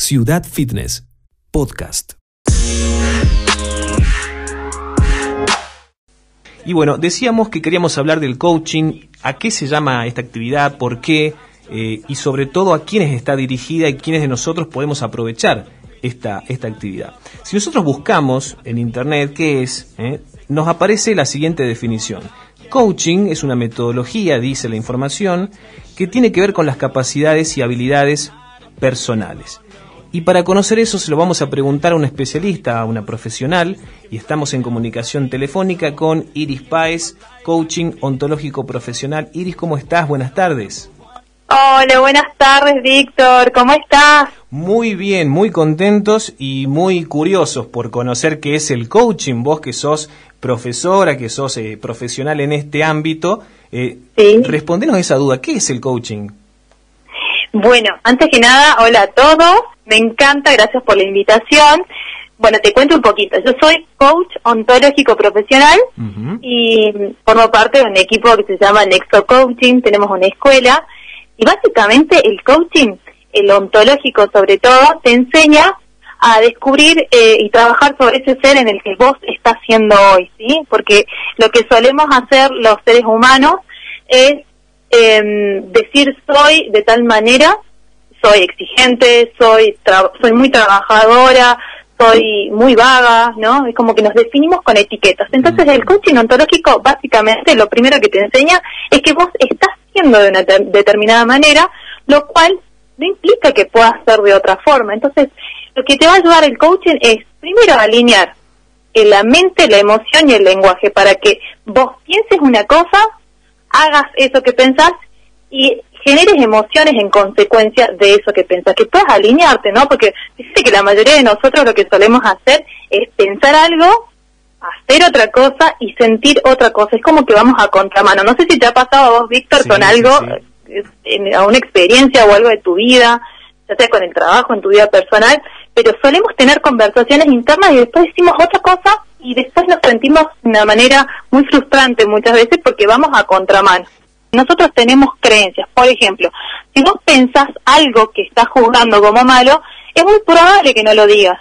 Ciudad Fitness, podcast. Y bueno, decíamos que queríamos hablar del coaching, a qué se llama esta actividad, por qué, eh, y sobre todo a quiénes está dirigida y quiénes de nosotros podemos aprovechar esta, esta actividad. Si nosotros buscamos en Internet qué es, eh, nos aparece la siguiente definición. Coaching es una metodología, dice la información, que tiene que ver con las capacidades y habilidades personales. Y para conocer eso se lo vamos a preguntar a un especialista, a una profesional, y estamos en comunicación telefónica con Iris Páez, coaching ontológico profesional. Iris, ¿cómo estás? Buenas tardes. Hola, buenas tardes, Víctor. ¿Cómo estás? Muy bien, muy contentos y muy curiosos por conocer qué es el coaching. Vos que sos profesora, que sos eh, profesional en este ámbito, eh, Sí. respondenos esa duda. ¿Qué es el coaching? Bueno, antes que nada, hola a todos. Me encanta, gracias por la invitación. Bueno, te cuento un poquito. Yo soy coach ontológico profesional y formo parte de un equipo que se llama Nexo Coaching. Tenemos una escuela y básicamente el coaching, el ontológico sobre todo, te enseña a descubrir eh, y trabajar sobre ese ser en el que vos estás siendo hoy, ¿sí? Porque lo que solemos hacer los seres humanos es em, decir soy de tal manera, soy exigente, soy tra- soy muy trabajadora, soy muy vaga, ¿no? Es como que nos definimos con etiquetas. Entonces el coaching ontológico básicamente lo primero que te enseña es que vos estás siendo de una ter- determinada manera, lo cual no implica que puedas ser de otra forma. Entonces, lo que te va a ayudar el coaching es primero alinear en la mente, la emoción y el lenguaje para que vos pienses una cosa, hagas eso que pensás y generes emociones en consecuencia de eso que pensás, que puedas alinearte, ¿no? Porque dice que la mayoría de nosotros lo que solemos hacer es pensar algo, hacer otra cosa y sentir otra cosa. Es como que vamos a contramano. No sé si te ha pasado a vos, Víctor, Sí, con algo, sí. eh, en, a una experiencia o algo de tu vida, ya sea con el trabajo, en tu vida personal, pero solemos tener conversaciones internas y después decimos otra cosa y después nos sentimos de una manera muy frustrante muchas veces porque vamos a contramano. Nosotros tenemos creencias, por ejemplo, si vos pensás algo que estás juzgando como malo, es muy probable que no lo digas.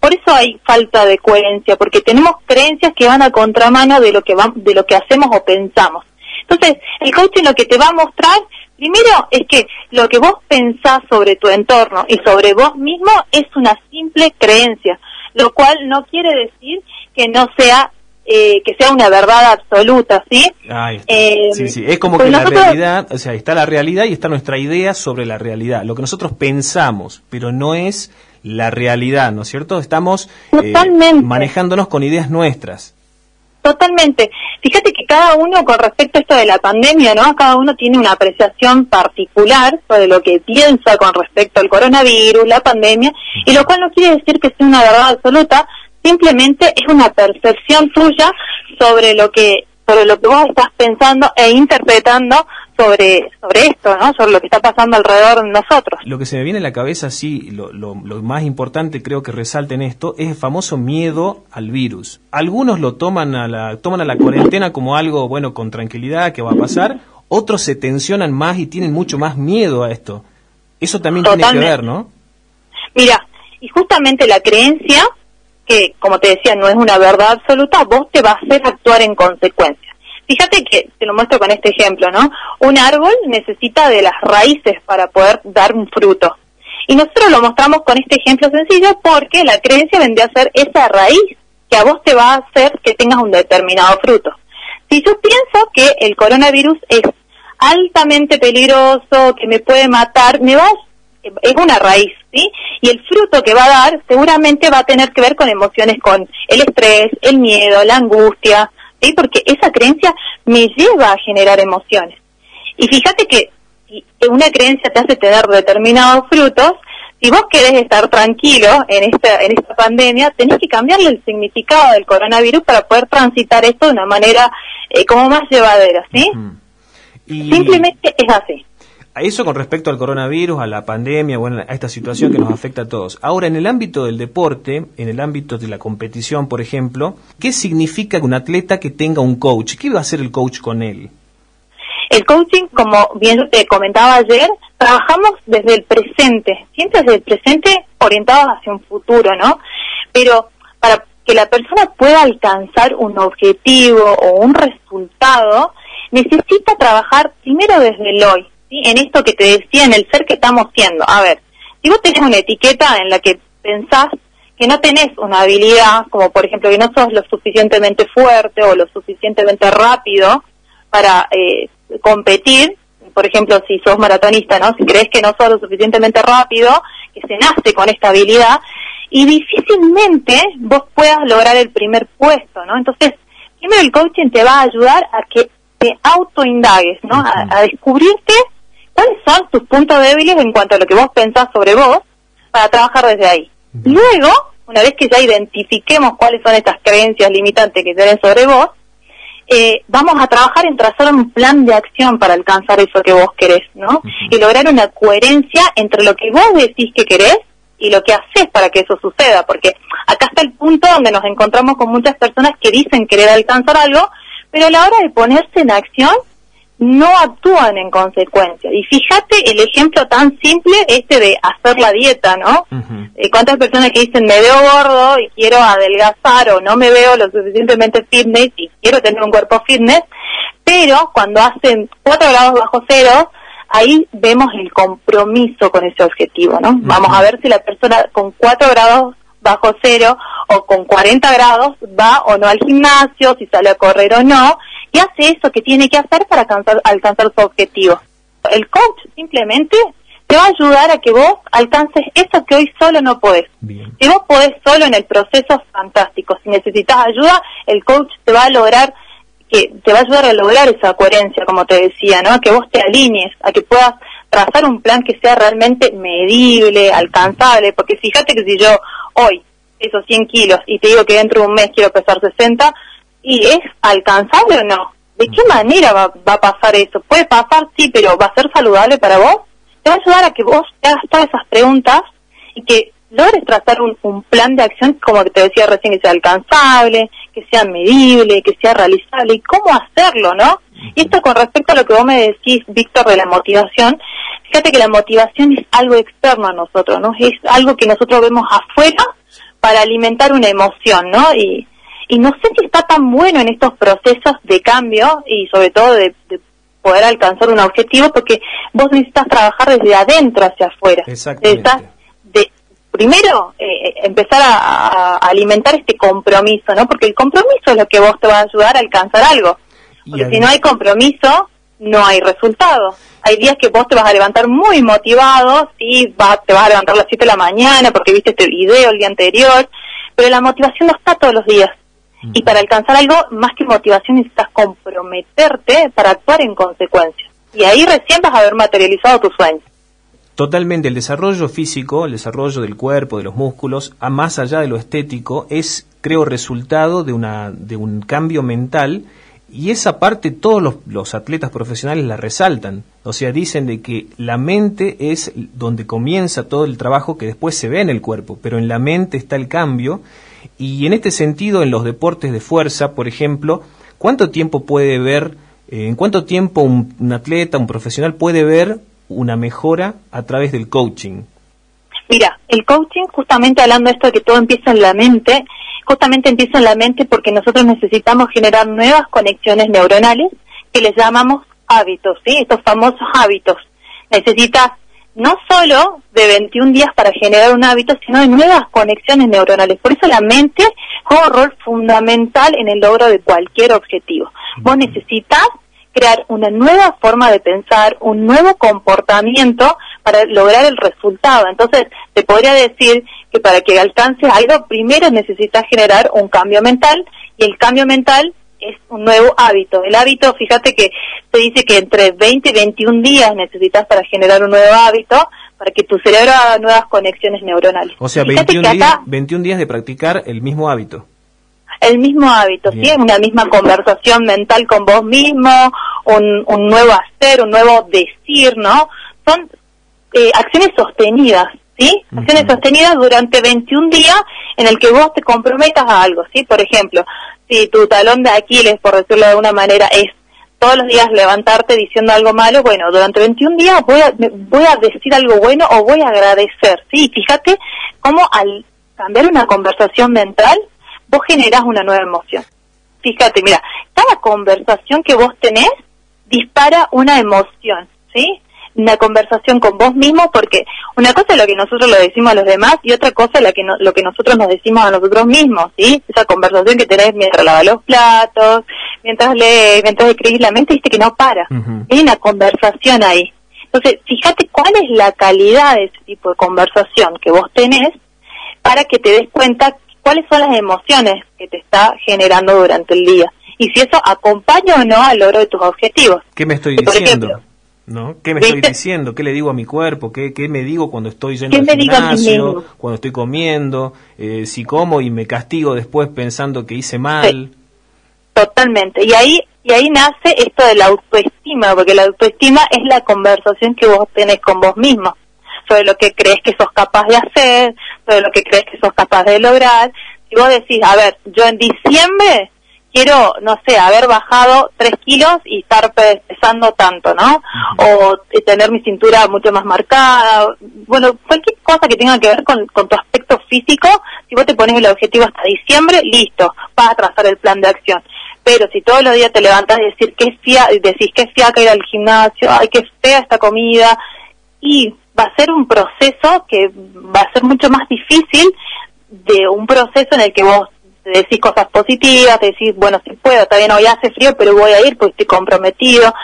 Por eso hay falta de coherencia, porque tenemos creencias que van a contramano de lo que va- de lo que hacemos o pensamos. Entonces, el coaching lo que te va a mostrar, primero, es que lo que vos pensás sobre tu entorno y sobre vos mismo es una simple creencia, lo cual no quiere decir que no sea eh, que sea una verdad absoluta, ¿sí? Ahí. Eh, sí, sí. Es como pues que la nosotros- realidad, o sea, está la realidad y está nuestra idea sobre la realidad. Lo que nosotros pensamos, pero no es la realidad, ¿no es cierto? Estamos eh, manejándonos con ideas nuestras. Totalmente. Fíjate que cada uno, con respecto a esto de la pandemia, ¿no? Cada uno tiene una apreciación particular sobre lo que piensa con respecto al coronavirus, la pandemia, y lo cual no quiere decir que sea una verdad absoluta, simplemente es una percepción tuya sobre lo que sobre lo que vos estás pensando e interpretando sobre sobre esto, ¿no? Sobre lo que está pasando alrededor de nosotros. Lo que se me viene a la cabeza, sí, lo, lo- lo más importante creo que resalta en esto es el famoso miedo al virus. Algunos lo toman a la, toman a la cuarentena como algo, bueno, con tranquilidad, que va a pasar. Otros se tensionan más y tienen mucho más miedo a esto. Eso también tiene que ver, ¿no? Mira, y justamente la creencia, que como te decía no es una verdad absoluta, vos te va a hacer actuar en consecuencia. Fíjate que, te lo muestro con este ejemplo, ¿no? Un árbol necesita de las raíces para poder dar un fruto. Y nosotros lo mostramos con este ejemplo sencillo porque la creencia vendría a ser esa raíz que a vos te va a hacer que tengas un determinado fruto. Si yo pienso que el coronavirus es altamente peligroso, que me puede matar, me va es una raíz, ¿sí? Y el fruto que va a dar seguramente va a tener que ver con emociones, con el estrés, el miedo, la angustia, ¿sí? Porque esa creencia me lleva a generar emociones. Y fíjate que si una creencia te hace tener determinados frutos, si vos querés estar tranquilo en esta, en esta pandemia, tenés que cambiarle el significado del coronavirus para poder transitar esto de una manera eh, como más llevadera, ¿sí? Y Simplemente es así. A eso con respecto al coronavirus, a la pandemia, bueno, a esta situación que nos afecta a todos. Ahora, en el ámbito del deporte, en el ámbito de la competición, por ejemplo, ¿qué significa un atleta que tenga un coach? ¿Qué va a hacer el coach con él? El coaching, como bien te comentaba ayer, trabajamos desde el presente, siempre desde el presente orientados hacia un futuro, ¿no? Pero para que la persona pueda alcanzar un objetivo o un resultado, necesita trabajar primero desde el hoy, ¿sí? en esto que te decía, en el ser que estamos siendo. A ver, si vos tenés una etiqueta en la que pensás que no tenés una habilidad, como por ejemplo que no sos lo suficientemente fuerte o lo suficientemente rápido para eh, competir, por ejemplo, si sos maratonista, ¿no? Si crees que no sos lo suficientemente rápido, que se nace con esta habilidad, y difícilmente vos puedas lograr el primer puesto, ¿no? Entonces, primero el coaching te va a ayudar a que te autoindagues, ¿no? A, a, descubrirte cuáles son tus puntos débiles en cuanto a lo que vos pensás sobre vos para trabajar desde ahí. Luego, una vez que ya identifiquemos cuáles son estas creencias limitantes que tienen sobre vos, eh, vamos a trabajar en trazar un plan de acción para alcanzar eso que vos querés, ¿no? Y lograr una coherencia entre lo que vos decís que querés y lo que haces para que eso suceda, porque acá está el punto donde nos encontramos con muchas personas que dicen querer alcanzar algo, pero a la hora de ponerse en acción no actúan en consecuencia. Y fíjate el ejemplo tan simple este de hacer la dieta, ¿no? eh, ¿Cuántas personas que dicen me veo gordo y quiero adelgazar o no me veo lo suficientemente fitness y quiero tener un cuerpo fitness? Pero cuando hacen 4 grados bajo cero, ahí vemos el compromiso con ese objetivo, ¿no? Vamos a ver si la persona con 4 grados bajo cero o con 40 grados va o no al gimnasio, si sale a correr o no, y hace eso que tiene que hacer para alcanzar, alcanzar su objetivo. El coach simplemente te va a ayudar a que vos alcances eso que hoy solo no podés. Bien. Si vos podés solo en el proceso, fantástico. Si necesitas ayuda, el coach te va a lograr que te va a ayudar a lograr esa coherencia, como te decía, ¿no? A que vos te alinees, a que puedas trazar un plan que sea realmente medible, alcanzable, porque fíjate que si yo hoy peso 100 kilos y te digo que dentro de un mes quiero pesar 60, ¿y es alcanzable o no? ¿De qué manera va, va, a pasar eso? Puede pasar, sí, pero ¿va a ser saludable para vos? Te va a ayudar a que vos te hagas todas esas preguntas y que logres trazar un, un plan de acción, como que te decía recién, que sea alcanzable, que sea medible, que sea realizable, y cómo hacerlo, ¿no? Y esto con respecto a lo que vos me decís, Víctor, de la motivación, fíjate que la motivación es algo externo a nosotros, ¿no? Es algo que nosotros vemos afuera para alimentar una emoción, ¿no? Y, y no sé si está tan bueno en estos procesos de cambio y sobre todo de, de poder alcanzar un objetivo porque vos necesitas trabajar desde adentro hacia afuera. Necesitas de, primero eh, empezar a, a, alimentar este compromiso, ¿no? Porque el compromiso es lo que vos te va a ayudar a alcanzar algo. Porque si no hay compromiso, no hay resultado. Hay días que vos te vas a levantar muy motivado, sí, va, te vas a levantar a las 7 de la mañana porque viste este video el día anterior, pero la motivación no está todos los días. Y para alcanzar algo, más que motivación, necesitas comprometerte para actuar en consecuencia. Y ahí recién vas a haber materializado tu sueño. Totalmente, el desarrollo físico, el desarrollo del cuerpo, de los músculos, a más allá de lo estético, es, creo, resultado de, una, de un cambio mental y esa parte todos los, los, atletas profesionales la resaltan. O sea, dicen de que la mente es donde comienza todo el trabajo que después se ve en el cuerpo, pero en la mente está el cambio. Y en este sentido, en los deportes de fuerza, por ejemplo, ¿cuánto tiempo puede ver, eh, en cuánto tiempo un, atleta, un profesional puede ver una mejora a través del coaching? Mira, el coaching, justamente hablando de esto de que todo empieza en la mente, justamente empieza en la mente porque nosotros necesitamos generar nuevas conexiones neuronales que les llamamos hábitos, ¿sí? Estos famosos hábitos. Necesitas no solo de 21 días para generar un hábito, sino de nuevas conexiones neuronales. Por eso la mente juega un rol fundamental en el logro de cualquier objetivo. Vos necesitas crear una nueva forma de pensar, un nuevo comportamiento para lograr el resultado. Entonces, te podría decir que para que alcances algo, primero necesitas generar un cambio mental y el cambio mental es un nuevo hábito. El hábito, fíjate que se dice que entre 20 y 21 días necesitas para generar un nuevo hábito para que tu cerebro haga nuevas conexiones neuronales. O sea, 21 días, 21 días de practicar el mismo hábito el mismo hábito, ¿sí? Una misma conversación mental con vos mismo, un, un nuevo hacer, un nuevo decir, ¿no? Son eh, acciones sostenidas, ¿sí? Acciones sostenidas durante 21 días en el que vos te comprometas a algo, ¿sí? Por ejemplo, si tu talón de Aquiles, por decirlo de alguna manera, es todos los días levantarte diciendo algo malo, bueno, durante 21 días voy a, voy a decir algo bueno o voy a agradecer, ¿sí? Fíjate cómo al cambiar una conversación mental, vos generás una nueva emoción. Fíjate, mira, cada conversación que vos tenés dispara una emoción, ¿sí? Una conversación con vos mismo, porque una cosa es lo que nosotros le decimos a los demás y otra cosa es lo que, lo que nosotros nos decimos a nosotros mismos, ¿sí? Esa conversación que tenés mientras lavas los platos, mientras lees, mientras escribís la mente, viste que no para. Hay una conversación ahí. Entonces, fíjate cuál es la calidad de ese tipo de conversación que vos tenés para que te des cuenta cuáles son las emociones que te está generando durante el día y si eso acompaña o no al logro de tus objetivos. ¿Qué me estoy diciendo? ¿No? ¿Qué me estoy diciendo? ¿Qué le digo a mi cuerpo? ¿Qué, qué me digo cuando estoy yendo al gimnasio? Cuando estoy comiendo, eh, si como y me castigo después pensando que hice mal. Totalmente. Y ahí y ahí nace esto de la autoestima, porque la autoestima es la conversación que vos tenés con vos mismo sobre lo que crees que sos capaz de hacer, sobre lo que crees que sos capaz de lograr. Si vos decís, a ver, yo en diciembre quiero, no sé, haber bajado tres kilos y estar pesando tanto, ¿no? O tener mi cintura mucho más marcada. Bueno, cualquier cosa que tenga que ver con, tu aspecto físico, si vos te pones el objetivo hasta diciembre, listo, vas a trazar el plan de acción. Pero si todos los días te levantas y decir que fia, decís que es fiaca ir al gimnasio, ay, que fea esta comida, y va a ser un proceso que va a ser mucho más difícil de un proceso en el que vos decís cosas positivas, decís, bueno, si puedo, todavía hoy hace frío, pero voy a ir porque estoy comprometido.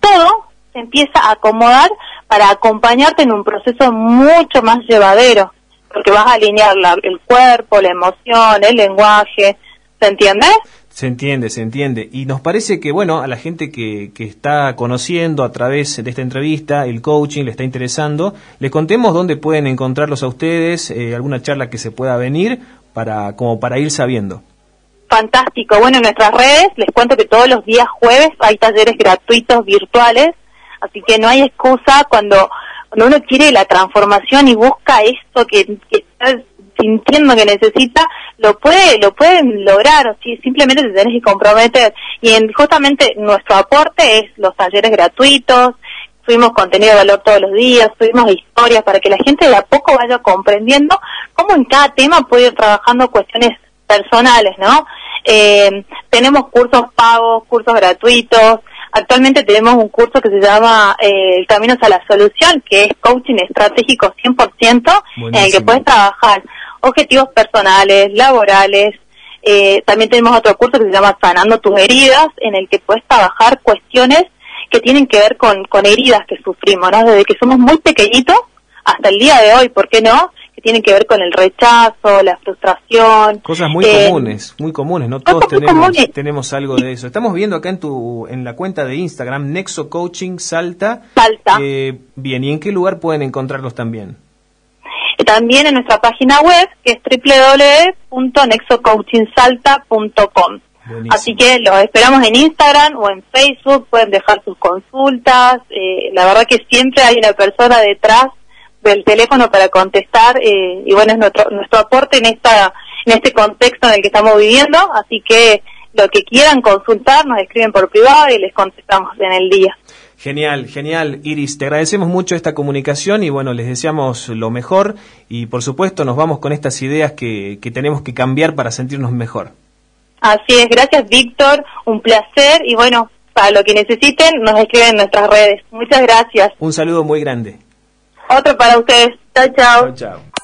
Todo se empieza a acomodar para acompañarte en un proceso mucho más llevadero, porque vas a alinear el cuerpo, la emoción, el lenguaje, ¿se entiende? Se entiende, se entiende. Y nos parece que, bueno, a la gente que, que está conociendo a través de esta entrevista, el coaching le está interesando, les contemos dónde pueden encontrarlos a ustedes, eh, alguna charla que se pueda venir, para, como para ir sabiendo. Fantástico. Bueno, en nuestras redes les cuento que todos los días jueves hay talleres gratuitos virtuales, así que no hay excusa cuando, cuando uno quiere la transformación y busca esto que, que está sintiendo que necesita, lo puede, lo pueden lograr, si simplemente te tenés que comprometer. Y en, justamente nuestro aporte es los talleres gratuitos, subimos contenido de valor todos los días, subimos historias para que la gente de a poco vaya comprendiendo cómo en cada tema puede ir trabajando cuestiones personales, ¿no? Eh, tenemos cursos pagos, cursos gratuitos, Actualmente tenemos un curso que se llama eh, El Camino a la Solución, que es coaching estratégico 100%, en el que puedes trabajar objetivos personales, laborales. Eh, también tenemos otro curso que se llama Sanando tus heridas, en el que puedes trabajar cuestiones que tienen que ver con, con heridas que sufrimos, ¿no? Desde que somos muy pequeñitos hasta el día de hoy, ¿por qué no? Que tienen que ver con el rechazo, la frustración. Cosas muy eh, comunes, muy comunes, ¿no? Todos tenemos, tenemos algo de eso. Estamos viendo acá en tu en la cuenta de Instagram, Nexo Coaching Salta. Salta. Eh, bien, ¿y en qué lugar pueden encontrarlos también? también en nuestra página web, que es www.nexocoachingsalta.com. Así que los esperamos en Instagram o en Facebook, pueden dejar sus consultas. Eh, la verdad que siempre hay una persona detrás del teléfono para contestar eh, y bueno, es nuestro, nuestro aporte en, esta, en este contexto en el que estamos viviendo. Así que lo que quieran consultar nos escriben por privado y les contestamos en el día. Genial, genial. Iris, te agradecemos mucho esta comunicación y bueno, les deseamos lo mejor y por supuesto nos vamos con estas ideas que, que tenemos que cambiar para sentirnos mejor. Así es, gracias Víctor, un placer y bueno, para lo que necesiten nos escriben en nuestras redes. Muchas gracias. Un saludo muy grande. Otro para ustedes. Chao, chao. Chao, chao.